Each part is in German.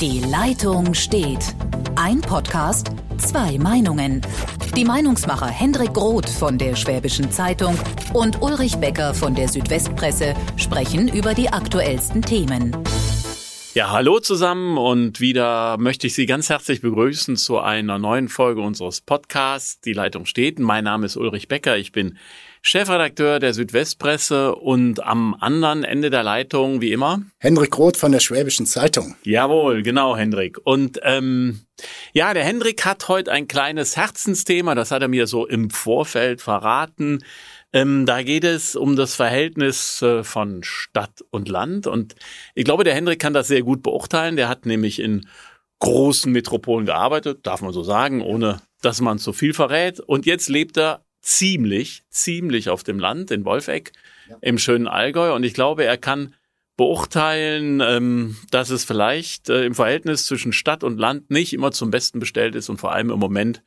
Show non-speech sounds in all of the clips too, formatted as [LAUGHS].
Die Leitung steht. Ein Podcast, zwei Meinungen. Die Meinungsmacher Hendrik Groth von der Schwäbischen Zeitung und Ulrich Becker von der Südwestpresse sprechen über die aktuellsten Themen. Ja, hallo zusammen und wieder möchte ich Sie ganz herzlich begrüßen zu einer neuen Folge unseres Podcasts. Die Leitung steht. Mein Name ist Ulrich Becker. Ich bin Chefredakteur der Südwestpresse und am anderen Ende der Leitung, wie immer, Hendrik Roth von der Schwäbischen Zeitung. Jawohl, genau, Hendrik. Und ähm, ja, der Hendrik hat heute ein kleines Herzensthema, das hat er mir so im Vorfeld verraten. Ähm, da geht es um das Verhältnis äh, von Stadt und Land. Und ich glaube, der Hendrik kann das sehr gut beurteilen. Der hat nämlich in großen Metropolen gearbeitet, darf man so sagen, ohne dass man zu viel verrät. Und jetzt lebt er ziemlich, ziemlich auf dem Land in Wolfegg ja. im schönen Allgäu. Und ich glaube, er kann beurteilen, ähm, dass es vielleicht äh, im Verhältnis zwischen Stadt und Land nicht immer zum Besten bestellt ist und vor allem im Moment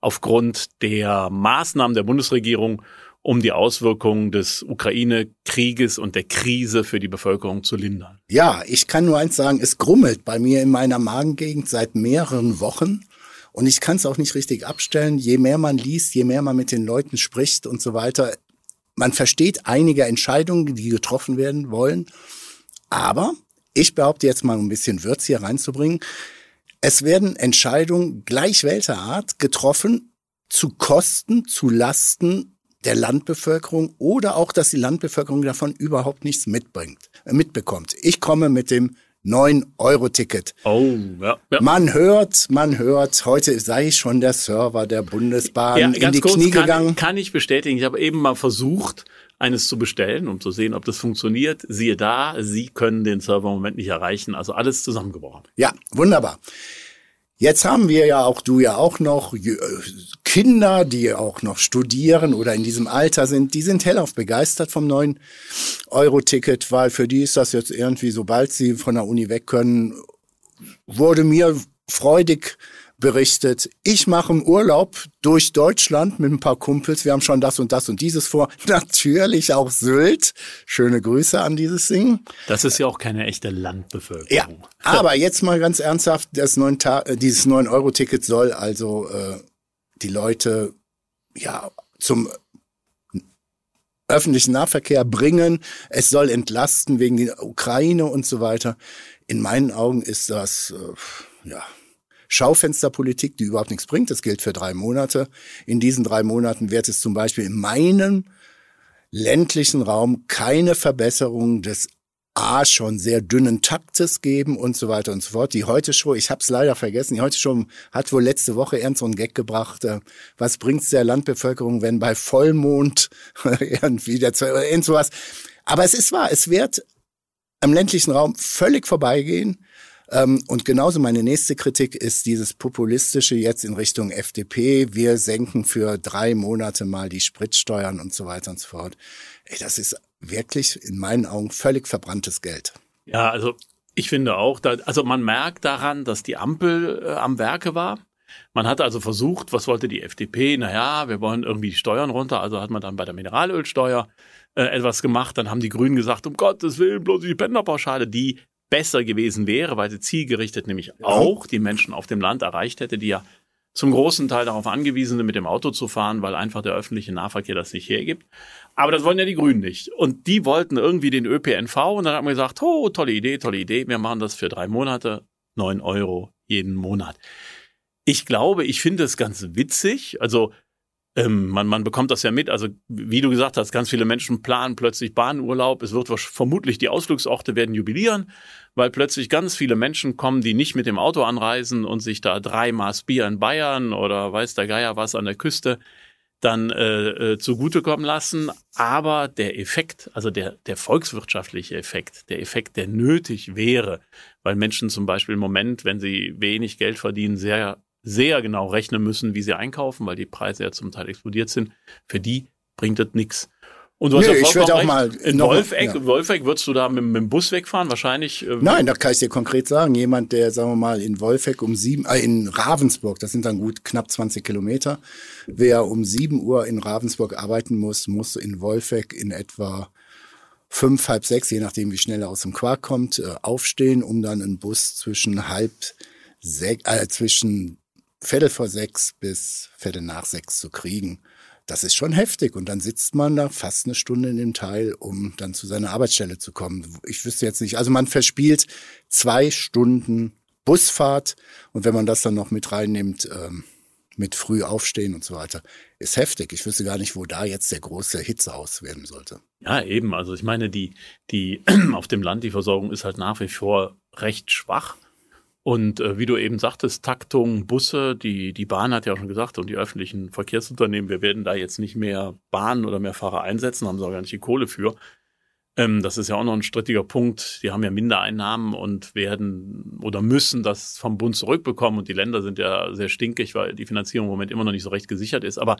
aufgrund der Maßnahmen der Bundesregierung, um die Auswirkungen des Ukraine-Krieges und der Krise für die Bevölkerung zu lindern. Ja, ich kann nur eins sagen, es grummelt bei mir in meiner Magengegend seit mehreren Wochen. Und ich kann es auch nicht richtig abstellen. Je mehr man liest, je mehr man mit den Leuten spricht und so weiter, man versteht einige Entscheidungen, die getroffen werden wollen. Aber ich behaupte jetzt mal, ein bisschen Würz hier reinzubringen, es werden Entscheidungen gleich welcher Art getroffen zu Kosten, zu Lasten der Landbevölkerung oder auch, dass die Landbevölkerung davon überhaupt nichts mitbringt, äh, mitbekommt. Ich komme mit dem 9-Euro-Ticket. Oh, ja, ja. Man hört, man hört, heute sei schon der Server der Bundesbahn ja, in die kurz, Knie kann, gegangen. Kann ich bestätigen. Ich habe eben mal versucht, eines zu bestellen, um zu sehen, ob das funktioniert. Siehe da, Sie können den Server im Moment nicht erreichen. Also alles zusammengebrochen. Ja, wunderbar. Jetzt haben wir ja auch, du ja auch noch Kinder, die auch noch studieren oder in diesem Alter sind, die sind hellauf begeistert vom neuen Euro-Ticket, weil für die ist das jetzt irgendwie, sobald sie von der Uni weg können, wurde mir freudig berichtet, ich mache einen Urlaub durch Deutschland mit ein paar Kumpels. Wir haben schon das und das und dieses vor. [LAUGHS] Natürlich auch Sylt. Schöne Grüße an dieses Ding. Das ist ja auch keine echte Landbevölkerung. Ja, aber jetzt mal ganz ernsthaft, das 9 äh, dieses 9-Euro-Ticket soll also äh, die Leute ja zum öffentlichen Nahverkehr bringen. Es soll entlasten wegen der Ukraine und so weiter. In meinen Augen ist das äh, ja Schaufensterpolitik, die überhaupt nichts bringt. Das gilt für drei Monate. In diesen drei Monaten wird es zum Beispiel in meinem ländlichen Raum keine Verbesserung des A schon sehr dünnen Taktes geben und so weiter und so fort. Die heute Show, ich habe es leider vergessen, die heute Show hat wohl letzte Woche so einen Gag gebracht. Äh, was bringt's der Landbevölkerung, wenn bei Vollmond [LAUGHS] irgendwie der irgend sowas. Aber es ist wahr, es wird am ländlichen Raum völlig vorbeigehen. Ähm, und genauso meine nächste Kritik ist dieses populistische jetzt in Richtung FDP. Wir senken für drei Monate mal die Spritsteuern und so weiter und so fort. Ey, das ist wirklich in meinen Augen völlig verbranntes Geld. Ja, also ich finde auch, da, also man merkt daran, dass die Ampel äh, am Werke war. Man hat also versucht, was wollte die FDP? Naja, wir wollen irgendwie die Steuern runter. Also hat man dann bei der Mineralölsteuer äh, etwas gemacht. Dann haben die Grünen gesagt, um Gottes Willen, bloß die Pendlerpauschale, die besser gewesen wäre, weil sie zielgerichtet nämlich auch die Menschen auf dem Land erreicht hätte, die ja zum großen Teil darauf angewiesen sind, mit dem Auto zu fahren, weil einfach der öffentliche Nahverkehr das nicht hergibt. Aber das wollen ja die Grünen nicht. Und die wollten irgendwie den ÖPNV und dann haben wir gesagt, oh, tolle Idee, tolle Idee, wir machen das für drei Monate, neun Euro jeden Monat. Ich glaube, ich finde es ganz witzig. Also ähm, man, man bekommt das ja mit. Also wie du gesagt hast, ganz viele Menschen planen plötzlich Bahnurlaub. Es wird vermutlich die Ausflugsorte werden jubilieren, weil plötzlich ganz viele Menschen kommen, die nicht mit dem Auto anreisen und sich da drei Maß Bier in Bayern oder weiß der Geier was an der Küste dann äh, äh, zugutekommen lassen. Aber der Effekt, also der, der volkswirtschaftliche Effekt, der Effekt, der nötig wäre, weil Menschen zum Beispiel im Moment, wenn sie wenig Geld verdienen, sehr sehr genau rechnen müssen, wie sie einkaufen, weil die Preise ja zum Teil explodiert sind. Für die bringt das nichts. Und du hast Nö, ja ich würde auch mal in Wolfegg, ja. Wolfegg würdest du da mit, mit, dem Bus wegfahren? Wahrscheinlich. Äh, Nein, da kann ich dir konkret sagen. Jemand, der, sagen wir mal, in Wolfegg um sieben, äh, in Ravensburg, das sind dann gut knapp 20 Kilometer, wer um sieben Uhr in Ravensburg arbeiten muss, muss in Wolfegg in etwa fünf, halb sechs, je nachdem, wie schnell er aus dem Quark kommt, äh, aufstehen, um dann einen Bus zwischen halb sechs, äh, zwischen Viertel vor sechs bis Viertel nach sechs zu kriegen. Das ist schon heftig. Und dann sitzt man da fast eine Stunde in dem Teil, um dann zu seiner Arbeitsstelle zu kommen. Ich wüsste jetzt nicht. Also man verspielt zwei Stunden Busfahrt. Und wenn man das dann noch mit reinnimmt, ähm, mit früh aufstehen und so weiter, ist heftig. Ich wüsste gar nicht, wo da jetzt der große Hitze auswerden sollte. Ja, eben. Also ich meine, die, die [CLEARS THROAT] auf dem Land, die Versorgung ist halt nach wie vor recht schwach. Und äh, wie du eben sagtest, Taktung, Busse, die, die Bahn hat ja auch schon gesagt und die öffentlichen Verkehrsunternehmen, wir werden da jetzt nicht mehr Bahnen oder mehr Fahrer einsetzen, haben sie auch gar nicht die Kohle für. Ähm, das ist ja auch noch ein strittiger Punkt. Die haben ja Mindereinnahmen und werden oder müssen das vom Bund zurückbekommen. Und die Länder sind ja sehr stinkig, weil die Finanzierung im Moment immer noch nicht so recht gesichert ist. Aber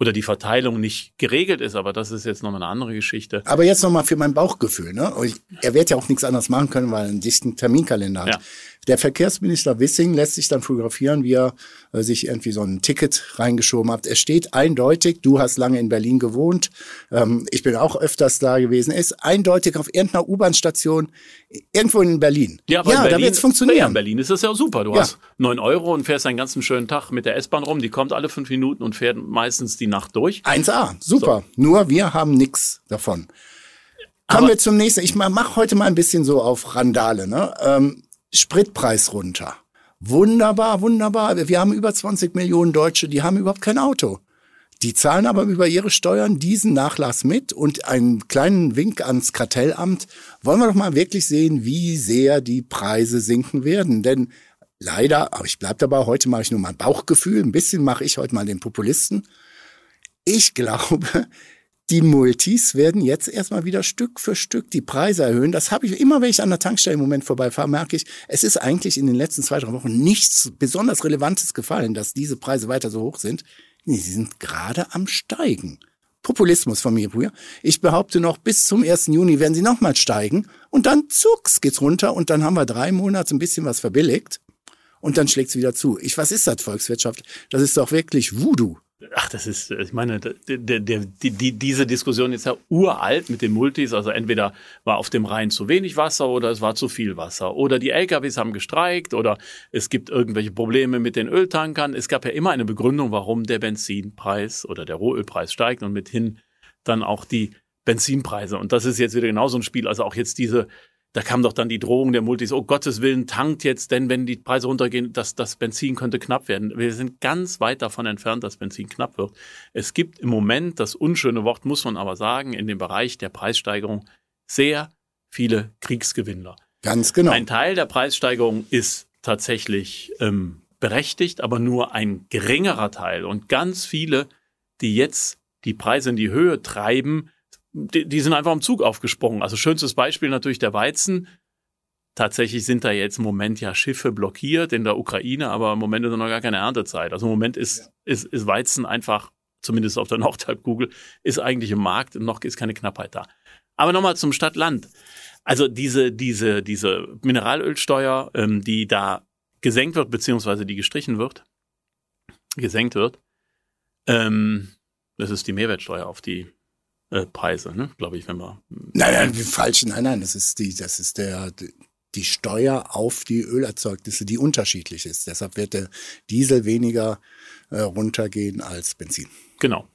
oder die Verteilung nicht geregelt ist, aber das ist jetzt nochmal eine andere Geschichte. Aber jetzt nochmal für mein Bauchgefühl. Ne? Er wird ja auch nichts anderes machen können, weil er einen dichten Terminkalender hat. Ja. Der Verkehrsminister Wissing lässt sich dann fotografieren, wie er äh, sich irgendwie so ein Ticket reingeschoben hat. Es steht eindeutig, du hast lange in Berlin gewohnt, ähm, ich bin auch öfters da gewesen, ist eindeutig auf irgendeiner U-Bahn-Station irgendwo in Berlin. Ja, aber ja, Berlin, da wird es funktionieren. Ja, in Berlin ist das ja super. Du ja. hast neun Euro und fährst einen ganzen schönen Tag mit der S-Bahn rum. Die kommt alle fünf Minuten und fährt meistens die Nacht durch. 1A, super. So. Nur wir haben nichts davon. Kommen wir zum nächsten. Ich mache heute mal ein bisschen so auf Randale. Ne? Ähm, Spritpreis runter. Wunderbar, wunderbar. Wir haben über 20 Millionen Deutsche, die haben überhaupt kein Auto. Die zahlen aber über ihre Steuern diesen Nachlass mit und einen kleinen Wink ans Kartellamt. Wollen wir doch mal wirklich sehen, wie sehr die Preise sinken werden. Denn leider, aber ich bleib dabei, heute mache ich nur mein Bauchgefühl, ein bisschen mache ich heute mal den Populisten. Ich glaube, die Multis werden jetzt erstmal wieder Stück für Stück die Preise erhöhen. Das habe ich immer, wenn ich an der Tankstelle im Moment vorbeifahre, merke ich, es ist eigentlich in den letzten zwei, drei Wochen nichts besonders Relevantes gefallen, dass diese Preise weiter so hoch sind. Nee, sie sind gerade am Steigen. Populismus von mir früher. Ich behaupte noch, bis zum 1. Juni werden sie nochmal steigen und dann zucks geht's runter und dann haben wir drei Monate ein bisschen was verbilligt und dann schlägt's wieder zu. Ich, was ist das Volkswirtschaft? Das ist doch wirklich Voodoo. Ach, das ist, ich meine, der, der, die, diese Diskussion ist ja uralt mit den Multis. Also entweder war auf dem Rhein zu wenig Wasser oder es war zu viel Wasser. Oder die LKWs haben gestreikt oder es gibt irgendwelche Probleme mit den Öltankern. Es gab ja immer eine Begründung, warum der Benzinpreis oder der Rohölpreis steigt und mithin dann auch die Benzinpreise. Und das ist jetzt wieder genauso ein Spiel. Also auch jetzt diese da kam doch dann die Drohung der Multis, oh Gottes Willen, tankt jetzt, denn wenn die Preise runtergehen, das, das Benzin könnte knapp werden. Wir sind ganz weit davon entfernt, dass Benzin knapp wird. Es gibt im Moment, das unschöne Wort muss man aber sagen, in dem Bereich der Preissteigerung sehr viele Kriegsgewinnler. Ganz genau. Ein Teil der Preissteigerung ist tatsächlich ähm, berechtigt, aber nur ein geringerer Teil. Und ganz viele, die jetzt die Preise in die Höhe treiben, die, die sind einfach am Zug aufgesprungen. Also schönstes Beispiel natürlich der Weizen. Tatsächlich sind da jetzt im Moment ja Schiffe blockiert in der Ukraine, aber im Moment ist noch gar keine Erntezeit. Also im Moment ist, ja. ist, ist Weizen einfach, zumindest auf der Nordhalbkugel, ist eigentlich im Markt und noch ist keine Knappheit da. Aber nochmal zum Stadt-Land. Also diese, diese, diese Mineralölsteuer, ähm, die da gesenkt wird, beziehungsweise die gestrichen wird, gesenkt wird, ähm, das ist die Mehrwertsteuer auf die äh, Preise, ne? glaube ich, wenn man. Nein, nein, falsch, nein, nein, das ist die, das ist der, die Steuer auf die Ölerzeugnisse, die unterschiedlich ist. Deshalb wird der Diesel weniger äh, runtergehen als Benzin. Genau.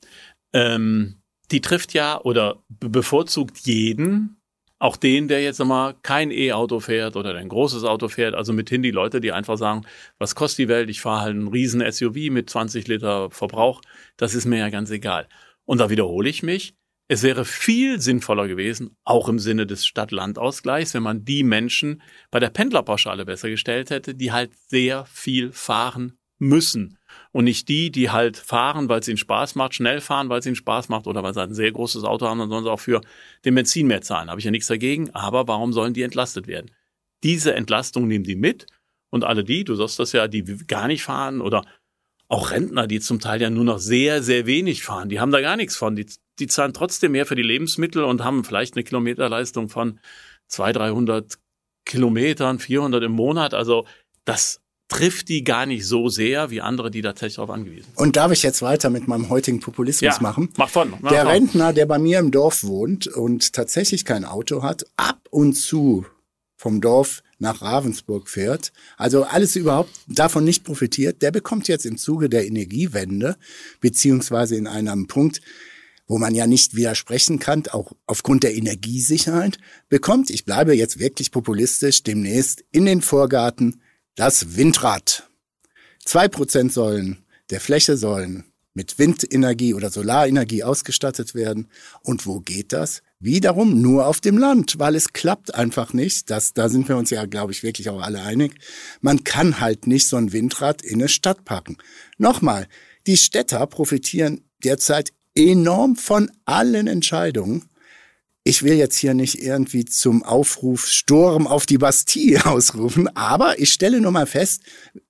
Ähm, die trifft ja oder bevorzugt jeden, auch den, der jetzt mal kein E-Auto fährt oder ein großes Auto fährt, also mithin die Leute, die einfach sagen, was kostet die Welt? Ich fahre halt einen riesen SUV mit 20 Liter Verbrauch, das ist mir ja ganz egal. Und da wiederhole ich mich, es wäre viel sinnvoller gewesen, auch im Sinne des Stadt-Land-Ausgleichs, wenn man die Menschen bei der Pendlerpauschale besser gestellt hätte, die halt sehr viel fahren müssen. Und nicht die, die halt fahren, weil es ihnen Spaß macht, schnell fahren, weil es ihnen Spaß macht oder weil sie ein sehr großes Auto haben, sollen sie auch für den Benzin mehr zahlen. Habe ich ja nichts dagegen, aber warum sollen die entlastet werden? Diese Entlastung nehmen die mit und alle die, du sagst das ja, die gar nicht fahren oder auch Rentner, die zum Teil ja nur noch sehr, sehr wenig fahren, die haben da gar nichts von. Die, die zahlen trotzdem mehr für die Lebensmittel und haben vielleicht eine Kilometerleistung von 200, 300 Kilometern, 400 im Monat. Also das trifft die gar nicht so sehr wie andere, die tatsächlich darauf angewiesen sind. Und darf ich jetzt weiter mit meinem heutigen Populismus Ja, machen? mach von, mach der. Rentner, der bei mir im Dorf wohnt und tatsächlich kein Auto hat, ab und zu vom Dorf nach Ravensburg fährt, also alles überhaupt davon nicht profitiert, der bekommt jetzt im Zuge der Energiewende, beziehungsweise in einem Punkt, wo man ja nicht widersprechen kann, auch aufgrund der Energiesicherheit, bekommt, ich bleibe jetzt wirklich populistisch, demnächst in den Vorgarten das Windrad. Zwei Prozent sollen der Fläche sollen mit Windenergie oder Solarenergie ausgestattet werden. Und wo geht das? Wiederum nur auf dem Land, weil es klappt einfach nicht. Das, da sind wir uns ja, glaube ich, wirklich auch alle einig. Man kann halt nicht so ein Windrad in eine Stadt packen. Nochmal, die Städter profitieren derzeit enorm von allen Entscheidungen. Ich will jetzt hier nicht irgendwie zum Aufruf Sturm auf die Bastille [LAUGHS] ausrufen, aber ich stelle nur mal fest,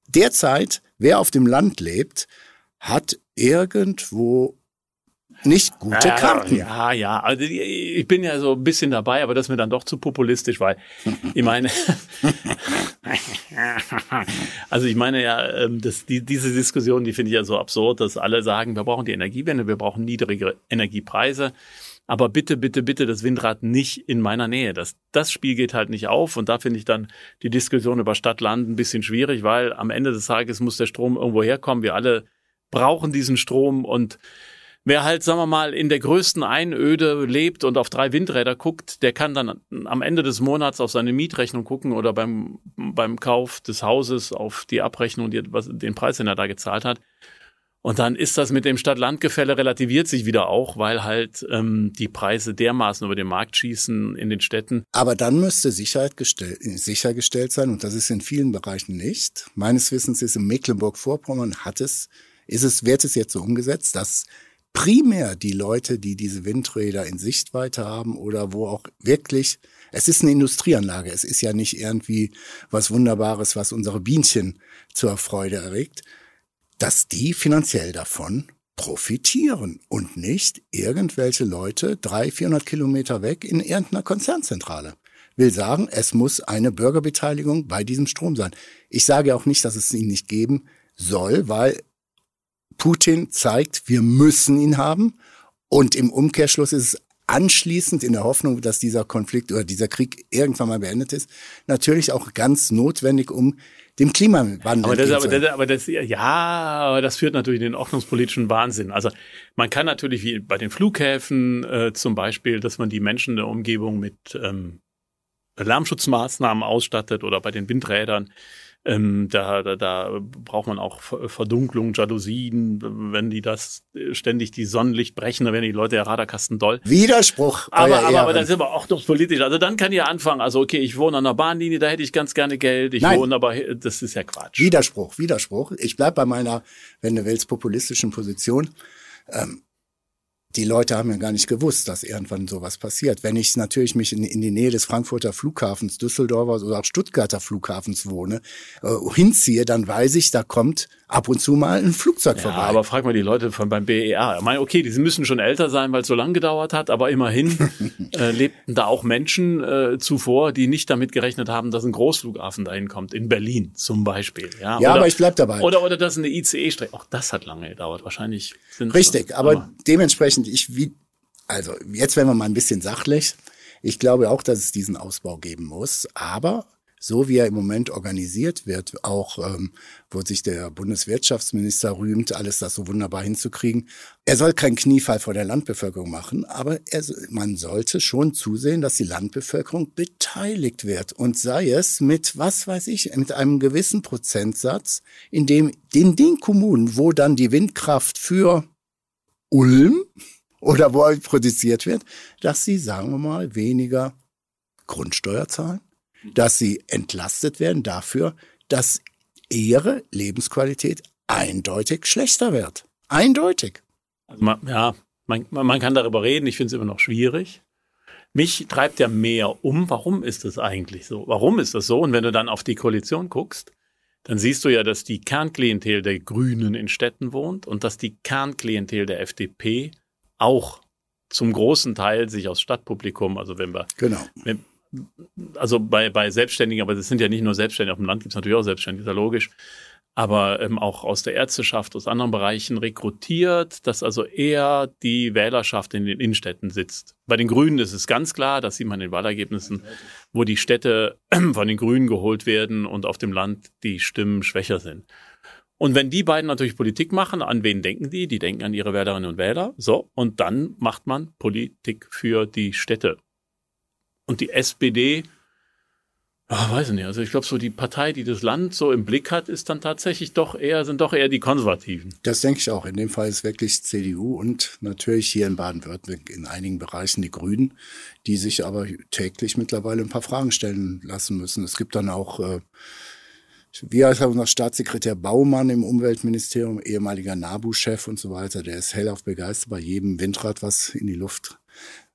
derzeit, wer auf dem Land lebt, hat irgendwo nicht gute ja, Karten. Ja, ja. Also ich bin ja so ein bisschen dabei, aber das ist mir dann doch zu populistisch, weil ich meine, [LAUGHS] also ich meine ja, ähm, das, die, diese Diskussion, die finde ich ja so absurd, dass alle sagen, wir brauchen die Energiewende, wir brauchen niedrige Energiepreise. Aber bitte, bitte, bitte das Windrad nicht in meiner Nähe. Das, das Spiel geht halt nicht auf. Und da finde ich dann die Diskussion über Stadt-Land ein bisschen schwierig, weil am Ende des Tages muss der Strom irgendwo herkommen. Wir alle brauchen diesen Strom und Wer halt, sagen wir mal, in der größten Einöde lebt und auf drei Windräder guckt, der kann dann am Ende des Monats auf seine Mietrechnung gucken oder beim, beim Kauf des Hauses auf die Abrechnung, die, was, den Preis, den er da gezahlt hat. Und dann ist das mit dem Stadt-Land-Gefälle relativiert sich wieder auch, weil halt ähm, die Preise dermaßen über den Markt schießen in den Städten. Aber dann müsste Sicherheit gestell, sichergestellt sein, und das ist in vielen Bereichen nicht. Meines Wissens ist in Mecklenburg-Vorpommern hat es, ist es, wird es jetzt so umgesetzt, dass primär die Leute, die diese Windräder in Sichtweite haben oder wo auch wirklich, es ist eine Industrieanlage, es ist ja nicht irgendwie was Wunderbares, was unsere Bienchen zur Freude erregt, dass die finanziell davon profitieren und nicht irgendwelche Leute drei, vierhundert Kilometer weg in irgendeiner Konzernzentrale. Will sagen, es muss eine Bürgerbeteiligung bei diesem Strom sein. Ich sage auch nicht, dass es ihn nicht geben soll, weil Putin zeigt, wir müssen ihn haben. Und im Umkehrschluss ist es anschließend in der Hoffnung, dass dieser Konflikt oder dieser Krieg irgendwann mal beendet ist, natürlich auch ganz notwendig, um dem Klimawandel Aber das, aber, das, aber das, ja, aber das führt natürlich in den ordnungspolitischen Wahnsinn. Also man kann natürlich wie bei den Flughäfen äh, zum Beispiel, dass man die Menschen der Umgebung mit ähm, Lärmschutzmaßnahmen ausstattet oder bei den Windrädern. Ähm, da, da, da braucht man auch Ver- Verdunklung, Jalousien, wenn die das ständig die Sonnenlicht brechen, dann werden die Leute der Radarkasten doll. Widerspruch. Aber, aber, aber Ehren. das ist aber auch doch politisch. Also dann kann ja anfangen, also okay, ich wohne an der Bahnlinie, da hätte ich ganz gerne Geld. Ich Nein. wohne aber, das ist ja Quatsch. Widerspruch, Widerspruch. Ich bleib bei meiner, wenn du willst, populistischen Position. Ähm, die Leute haben ja gar nicht gewusst, dass irgendwann sowas passiert. Wenn ich natürlich mich in, in die Nähe des Frankfurter Flughafens, Düsseldorfer oder auch Stuttgarter Flughafens wohne, äh, hinziehe, dann weiß ich, da kommt ab und zu mal ein Flugzeug Ja, vorbei. aber frag mal die Leute von beim BER. Ich meine, okay, die müssen schon älter sein, weil es so lange gedauert hat, aber immerhin [LAUGHS] äh, lebten da auch Menschen äh, zuvor, die nicht damit gerechnet haben, dass ein Großflughafen dahin kommt, in Berlin zum Beispiel. Ja, ja, oder, aber ich bleib dabei. oder, oder dass eine ICE-Strecke, auch das hat lange gedauert. Wahrscheinlich sind Richtig, aber dementsprechend, ich wie, also jetzt werden wir mal ein bisschen sachlich. Ich glaube auch, dass es diesen Ausbau geben muss, aber so wie er im Moment organisiert wird, auch ähm, wo sich der Bundeswirtschaftsminister rühmt, alles das so wunderbar hinzukriegen. Er soll keinen Kniefall vor der Landbevölkerung machen, aber er, man sollte schon zusehen, dass die Landbevölkerung beteiligt wird und sei es mit, was weiß ich, mit einem gewissen Prozentsatz, in dem in den Kommunen, wo dann die Windkraft für Ulm oder wo produziert wird, dass sie, sagen wir mal, weniger Grundsteuer zahlen, dass sie entlastet werden dafür, dass ihre Lebensqualität eindeutig schlechter wird. Eindeutig. Also man, ja, man, man kann darüber reden. Ich finde es immer noch schwierig. Mich treibt ja mehr um. Warum ist das eigentlich so? Warum ist das so? Und wenn du dann auf die Koalition guckst, dann siehst du ja, dass die Kernklientel der Grünen in Städten wohnt und dass die Kernklientel der FDP auch zum großen Teil sich aus Stadtpublikum, also wenn wir Genau. wenn, also bei, bei Selbstständigen, aber das sind ja nicht nur Selbstständige, auf dem Land gibt es natürlich auch Selbstständige, ist ja logisch, aber ähm, auch aus der Ärzteschaft, aus anderen Bereichen rekrutiert, dass also eher die Wählerschaft in den Innenstädten sitzt. Bei den Grünen ist es ganz klar, das sieht man in den Wahlergebnissen, wo die Städte [CLEARS THROAT] von den Grünen geholt werden und auf dem Land die Stimmen schwächer sind. Und wenn die beiden natürlich Politik machen, an wen denken die? Die denken an ihre Wählerinnen und Wähler. So, und dann macht man Politik für die Städte. Und die SPD Ach, weiß ich nicht. Also ich glaube, so die Partei, die das Land so im Blick hat, ist dann tatsächlich doch eher, sind doch eher die Konservativen. Das denke ich auch. In dem Fall ist wirklich CDU und natürlich hier in Baden-Württemberg in einigen Bereichen die Grünen, die sich aber täglich mittlerweile ein paar Fragen stellen lassen müssen. Es gibt dann auch äh, wie heißt unser Staatssekretär Baumann im Umweltministerium, ehemaliger NABU-Chef und so weiter, der ist hellauf begeistert bei jedem Windrad, was in die Luft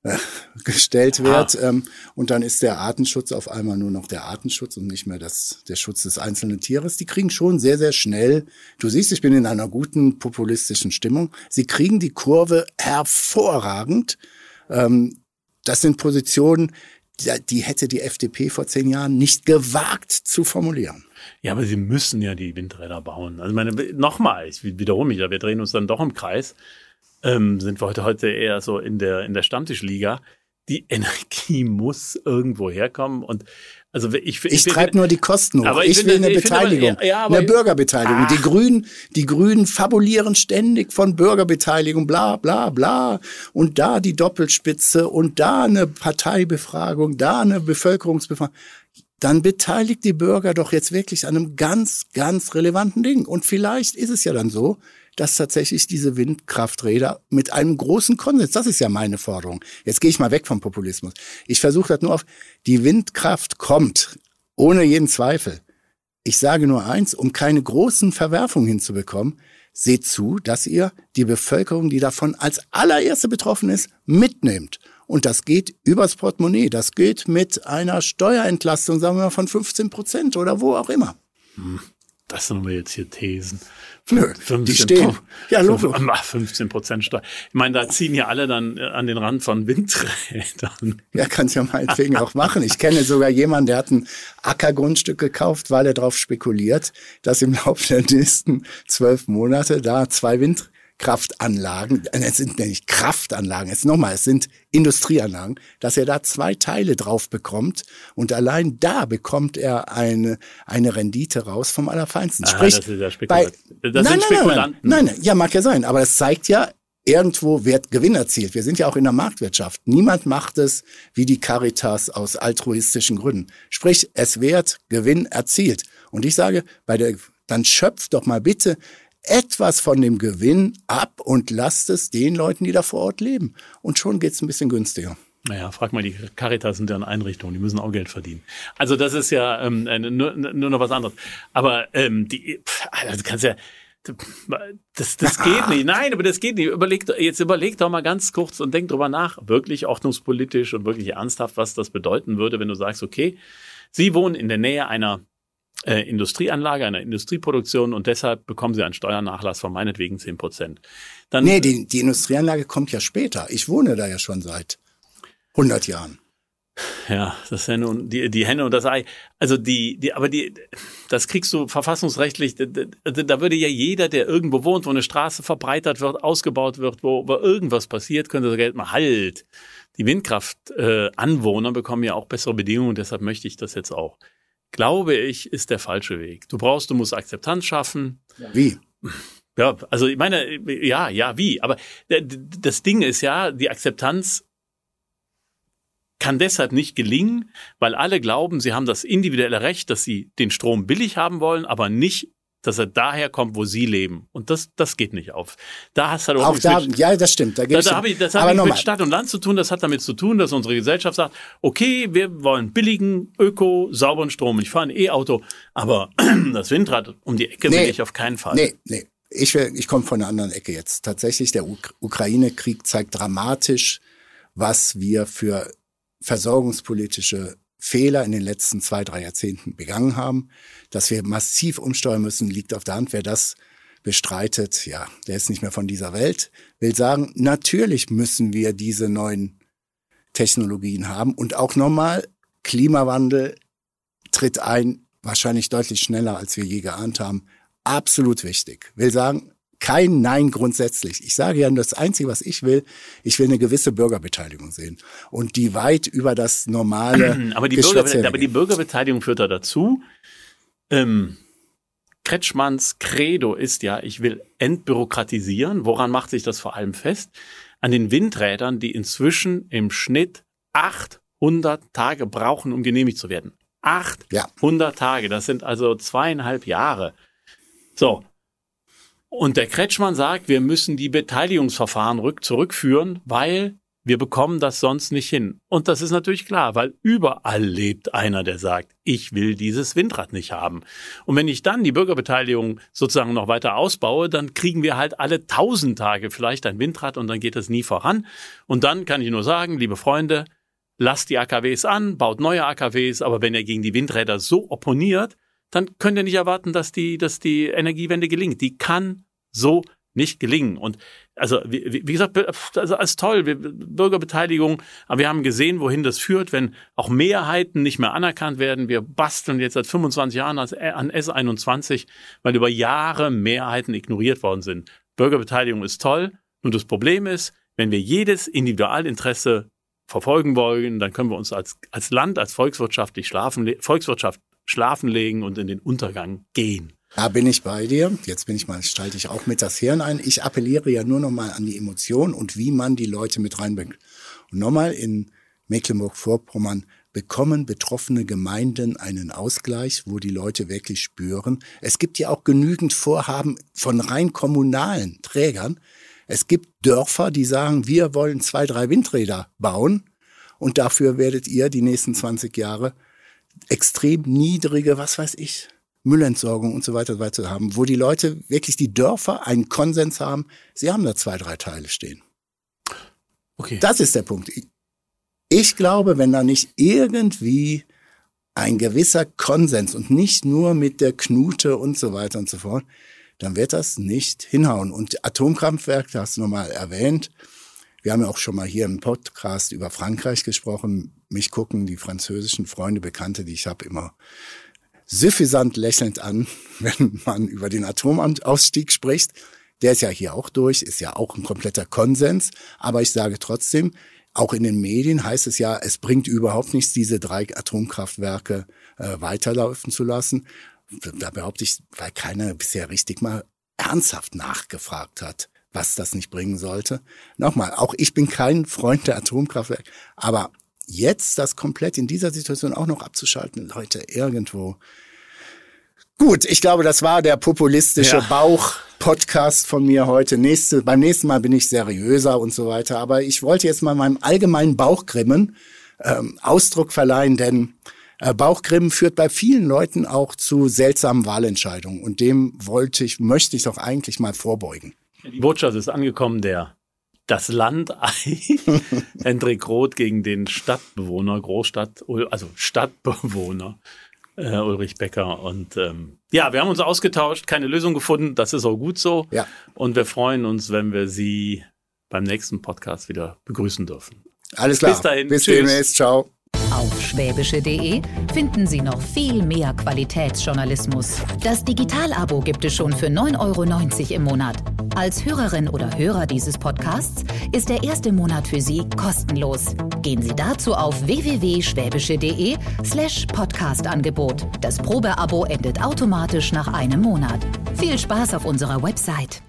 äh, [LAUGHS] gestellt wird. Ähm, und dann ist der Artenschutz auf einmal nur noch der Artenschutz und nicht mehr das, der Schutz des einzelnen Tieres. Die kriegen schon sehr, sehr schnell, du siehst, ich bin in einer guten populistischen Stimmung, sie kriegen die Kurve hervorragend. Ähm, das sind Positionen, die hätte die FDP vor zehn Jahren nicht gewagt zu formulieren. Ja, aber sie müssen ja die Windräder bauen. Also meine, nochmal, ich wiederhole mich, wir drehen uns dann doch im Kreis. Ähm, sind wir heute, heute eher so in der, in der Stammtischliga. Die [LAUGHS] Energie muss irgendwo herkommen und also ich, ich, ich treibe nur die Kosten hoch. Aber ich, ich will eine Beteiligung, finde, ja, eine Bürgerbeteiligung. Ah. Die Grünen, die Grünen fabulieren ständig von Bürgerbeteiligung, bla bla bla. Und da die Doppelspitze und da eine Parteibefragung, da eine Bevölkerungsbefragung dann beteiligt die Bürger doch jetzt wirklich an einem ganz, ganz relevanten Ding. Und vielleicht ist es ja dann so, dass tatsächlich diese Windkrafträder mit einem großen Konsens, das ist ja meine Forderung. Jetzt gehe ich mal weg vom Populismus. Ich versuche das nur auf, die Windkraft kommt, ohne jeden Zweifel. Ich sage nur eins, um keine großen Verwerfungen hinzubekommen, seht zu, dass ihr die Bevölkerung, die davon als allererste betroffen ist, mitnehmt. Und das geht übers Portemonnaie. Das geht mit einer Steuerentlastung, sagen wir mal, von 15 Prozent oder wo auch immer. Hm. Das sind wir jetzt hier Thesen. Nö, die stehen. Ja, Logo. 15 Prozent Steuer. Ich meine, da ziehen ja alle dann äh, an den Rand von Windrädern. Ja, kannst ja meinetwegen auch machen. Ich kenne sogar jemanden, der hat ein Ackergrundstück gekauft, weil er darauf spekuliert, dass im Laufe der nächsten zwölf Monate da zwei Windräder Kraftanlagen, äh, es sind nicht Kraftanlagen, es nochmal, es sind Industrieanlagen, dass er da zwei Teile drauf bekommt und allein da bekommt er eine, eine Rendite raus vom Allerfeinsten. Ah, Sprich, das ist ja bei, das nein, sind Spekulanten. Nein, nein, nein, ja, mag ja sein, aber es zeigt ja, irgendwo wird Gewinn erzielt. Wir sind ja auch in der Marktwirtschaft. Niemand macht es wie die Caritas aus altruistischen Gründen. Sprich, es wird Gewinn erzielt. Und ich sage, bei der, dann schöpft doch mal bitte etwas von dem Gewinn ab und lasst es den Leuten, die da vor Ort leben. Und schon geht's ein bisschen günstiger. Naja, frag mal, die Caritas sind ja eine Einrichtung, die müssen auch Geld verdienen. Also das ist ja ähm, nur, nur noch was anderes. Aber ähm, die, also du kannst ja, das, das geht nicht. Nein, aber das geht nicht. Überleg, jetzt überleg doch mal ganz kurz und denk drüber nach, wirklich ordnungspolitisch und wirklich ernsthaft, was das bedeuten würde, wenn du sagst, okay, Sie wohnen in der Nähe einer äh, Industrieanlage, einer Industrieproduktion und deshalb bekommen sie einen Steuernachlass von meinetwegen 10 Prozent. Dann, nee, die, die Industrieanlage kommt ja später. Ich wohne da ja schon seit 100 Jahren. Ja, das ja nun die, die Henne und das Ei. Also die, die, aber die, das kriegst du verfassungsrechtlich, da, da würde ja jeder, der irgendwo wohnt, wo eine Straße verbreitert wird, ausgebaut wird, wo, wo irgendwas passiert, könnte das Geld mal halt. Die Windkraftanwohner äh, bekommen ja auch bessere Bedingungen, deshalb möchte ich das jetzt auch glaube ich, ist der falsche Weg. Du brauchst, du musst Akzeptanz schaffen. Ja. Wie? Ja, also ich meine, ja, ja, wie? Aber das Ding ist ja, die Akzeptanz kann deshalb nicht gelingen, weil alle glauben, sie haben das individuelle Recht, dass sie den Strom billig haben wollen, aber nicht dass er daher kommt, wo sie leben. Und das, das geht nicht auf. Da hast du halt auch, auch da, mit, ja, das stimmt. Da, da, da hab ich, das hat nichts mit Stadt und Land zu tun. Das hat damit zu tun, dass unsere Gesellschaft sagt, okay, wir wollen billigen, öko, sauberen Strom. Ich fahre ein E-Auto, aber [CLEARS THROAT] das Windrad um die Ecke nee, will ich auf keinen Fall. Nee, nee. Ich, ich komme von einer anderen Ecke jetzt. Tatsächlich, der Uk Ukraine-Krieg zeigt dramatisch, was wir für versorgungspolitische Fehler in den letzten zwei, drei Jahrzehnten begangen haben. Dass wir massiv umsteuern müssen, liegt auf der Hand. Wer das bestreitet, ja, der ist nicht mehr von dieser Welt. Will sagen, natürlich müssen wir diese neuen Technologien haben und auch nochmal Klimawandel tritt ein, wahrscheinlich deutlich schneller, als wir je geahnt haben. Absolut wichtig. Will sagen, kein Nein grundsätzlich. Ich sage ja, das Einzige, was ich will, ich will eine gewisse Bürgerbeteiligung sehen. Und die weit über das normale. [CLEARS THROAT] Aber die, Bürgerbe aber die Bürgerbeteiligung führt da dazu. Ähm, Kretschmanns Credo ist ja, ich will entbürokratisieren. Woran macht sich das vor allem fest? An den Windrädern, die inzwischen im Schnitt 800 Tage brauchen, um genehmigt zu werden. 800 ja. Tage, das sind also zweieinhalb Jahre. So, und der Kretschmann sagt, wir müssen die Beteiligungsverfahren rück zurückführen, weil wir bekommen das sonst nicht hin. Und das ist natürlich klar, weil überall lebt einer, der sagt, ich will dieses Windrad nicht haben. Und wenn ich dann die Bürgerbeteiligung sozusagen noch weiter ausbaue, dann kriegen wir halt alle tausend Tage vielleicht ein Windrad und dann geht es nie voran. Und dann kann ich nur sagen, liebe Freunde, lasst die AKWs an, baut neue AKWs, aber wenn ihr gegen die Windräder so opponiert, dann könnt ihr nicht erwarten, dass die, dass die Energiewende gelingt. Die kann so nicht gelingen. Und also wie, wie gesagt, also als toll, Bürgerbeteiligung, aber wir haben gesehen, wohin das führt, wenn auch Mehrheiten nicht mehr anerkannt werden. Wir basteln jetzt seit 25 Jahren an S21, weil über Jahre Mehrheiten ignoriert worden sind. Bürgerbeteiligung ist toll, nur das Problem ist, wenn wir jedes Individualinteresse verfolgen wollen, dann können wir uns als, als Land, als volkswirtschaftlich schlafen, Volkswirtschaft schlafen legen und in den Untergang gehen. Da bin ich bei dir. Jetzt bin ich mal, schalte ich auch mit das Hirn ein. Ich appelliere ja nur noch mal an die Emotion und wie man die Leute mit reinbringt. Und nochmal in Mecklenburg-Vorpommern bekommen betroffene Gemeinden einen Ausgleich, wo die Leute wirklich spüren. Es gibt ja auch genügend Vorhaben von rein kommunalen Trägern. Es gibt Dörfer, die sagen, wir wollen zwei, drei Windräder bauen und dafür werdet ihr die nächsten 20 Jahre extrem niedrige, was weiß ich, Müllentsorgung und so weiter weiter haben, wo die Leute wirklich die Dörfer einen Konsens haben, sie haben da zwei, drei Teile stehen. Okay. Das ist der Punkt. Ich glaube, wenn da nicht irgendwie ein gewisser Konsens und nicht nur mit der Knute und so weiter und so fort, dann wird das nicht hinhauen. Und Atomkraftwerk, das hast du nochmal erwähnt, wir haben ja auch schon mal hier im Podcast über Frankreich gesprochen. Mich gucken die französischen Freunde, Bekannte, die ich habe, immer suffisant lächelnd an, [LAUGHS] wenn man über den Atomausstieg spricht. Der ist ja hier auch durch, ist ja auch ein kompletter Konsens. Aber ich sage trotzdem, auch in den Medien heißt es ja, es bringt überhaupt nichts, diese drei Atomkraftwerke äh, weiterlaufen zu lassen. Da behaupte ich, weil keiner bisher richtig mal ernsthaft nachgefragt hat was das nicht bringen sollte. Nochmal, auch ich bin kein Freund der Atomkraftwerke, aber jetzt das komplett in dieser Situation auch noch abzuschalten, Leute, irgendwo. Gut, ich glaube, das war der populistische ja. Bauch-Podcast von mir heute. Nächste, beim nächsten Mal bin ich seriöser und so weiter. Aber ich wollte jetzt mal meinem allgemeinen Bauchgrimmen ähm, Ausdruck verleihen, denn äh, Bauchgrimmen führt bei vielen Leuten auch zu seltsamen Wahlentscheidungen. Und dem wollte ich, möchte ich doch eigentlich mal vorbeugen. Die Botschaft ist angekommen, der das Landei [LAUGHS] Hendrik Roth gegen den Stadtbewohner, Großstadt, also Stadtbewohner äh, Ulrich Becker. Und ähm, ja, wir haben uns ausgetauscht, keine Lösung gefunden, das ist auch gut so. Ja. Und wir freuen uns, wenn wir Sie beim nächsten Podcast wieder begrüßen dürfen. Alles klar. Bis dahin. Bis demnächst. Ciao. Auf schwäbische.de finden Sie noch viel mehr Qualitätsjournalismus. Das Digital-Abo gibt es schon für 9,90 Euro im Monat. Als Hörerin oder Hörer dieses Podcasts ist der erste Monat für Sie kostenlos. Gehen Sie dazu auf www.schwäbische.de slash Podcast-Angebot. Das Probeabo endet automatisch nach einem Monat. Viel Spaß auf unserer Website.